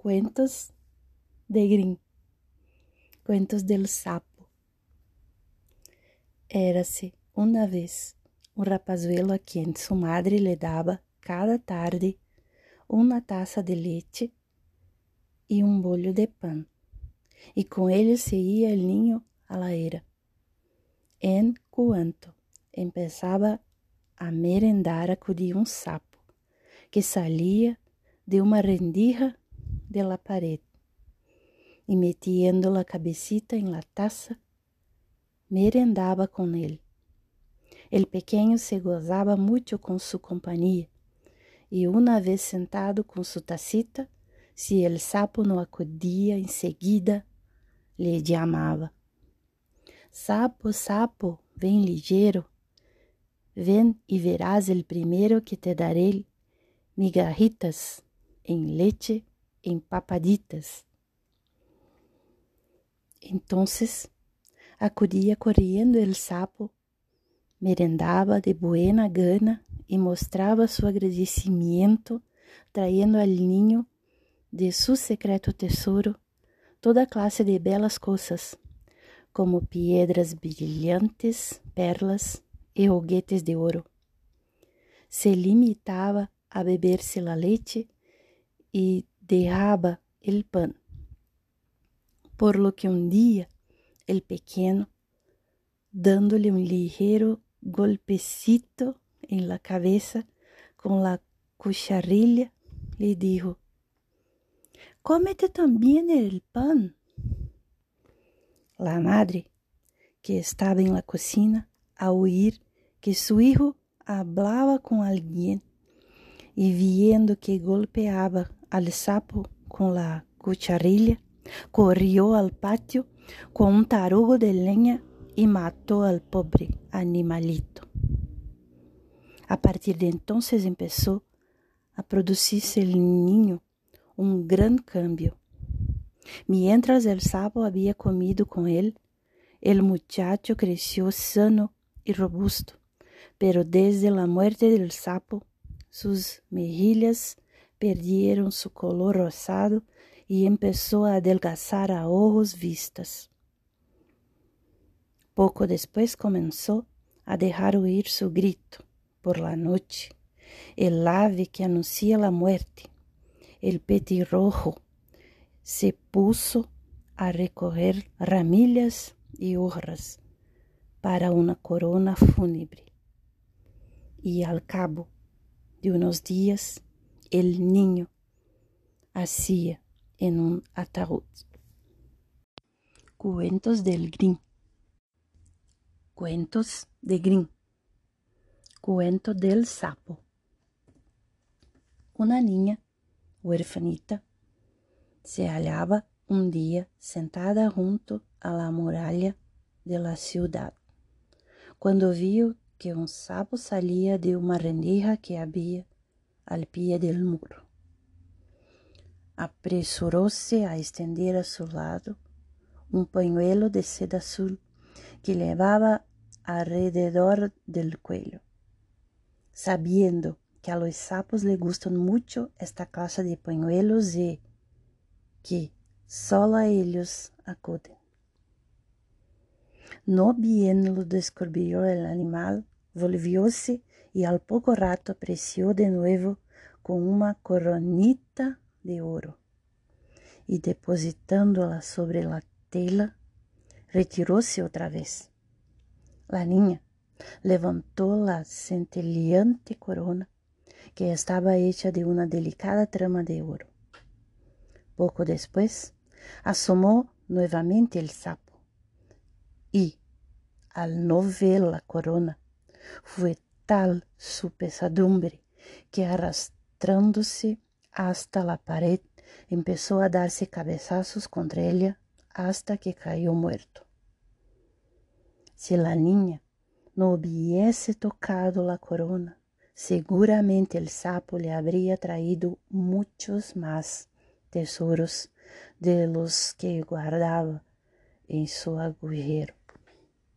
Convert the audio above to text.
Cuentos de Grimm. Cuentos del Sapo. Érase uma vez um rapazuelo a quem sua madre lhe dava cada tarde uma taça de leite e um bolho de pão, e com ele se ia el niño a la era. En cuanto empezava a merendar, acudia um sapo que salia de uma rendija de la pared y metiendo la cabecita en la taza, merendaba con él. El pequeño se gozaba mucho con su compañía y una vez sentado con su tacita, si el sapo no acudía enseguida, le llamaba. Sapo, sapo, ven ligero, ven y verás el primero que te daré migajitas en leche empapaditas. Entonces acudía corriendo el sapo, merendaba de buena gana y mostraba su agradecimiento trayendo al niño de su secreto tesoro toda clase de belas cosas, como piedras brilhantes, perlas e juguetes de ouro. Se limitava a beber-se la leite e derraba el pan. Por lo que um dia el pequeno, dándole un ligero golpecito en la cabeza con la cucharilla, le dijo, Cómete también el pan. La madre, que estaba en la cocina, a oír que su hijo hablaba con alguien y viendo que golpeaba al sapo com la cucharilla, corrió al patio con un tarugo de leña y mató al pobre animalito. A partir de entonces empezó a producirse el niño un gran cambio. Mientras el sapo había comido con él, el muchacho creció sano y robusto, pero desde la muerte del sapo, sus mejillas perdieron su color rosado y empezó a adelgazar a ojos vistas. Poco después comenzó a dejar oír su grito por la noche, el ave que anuncia la muerte, el petirrojo, se puso a recoger ramillas y hojas para una corona fúnebre. Y al cabo de unos días el niño hacía en un ataúd. Cuentos del Green. Cuentos de Green. Cuento del sapo. Una niña huerfanita se hallaba un día sentada junto a la muralla de la ciudad, cuando vio que un sapo salía de una rendija que había al pie del muro. Apresuróse a estender a su lado un pañuelo de seda azul que llevaba alrededor del cuello, sabiendo que a los sapos le gustan mucho esta clase de pañuelos y que solo a ellos acuden. No bien lo descubrió el animal, volvióse y al poco rato apareció de nuevo con una coronita de oro y depositándola sobre la tela, retiróse otra vez. La niña levantó la centelleante corona que estaba hecha de una delicada trama de oro. Poco después asomó nuevamente el sapo y, al no ver la corona, fue tal su pesadumbre que arrastrándose hasta la pared empezó a darse cabezazos contra ella hasta que cayó muerto. Si la niña no hubiese tocado la corona, seguramente el sapo le habría traído muchos más tesoros de los que guardaba en su agujero.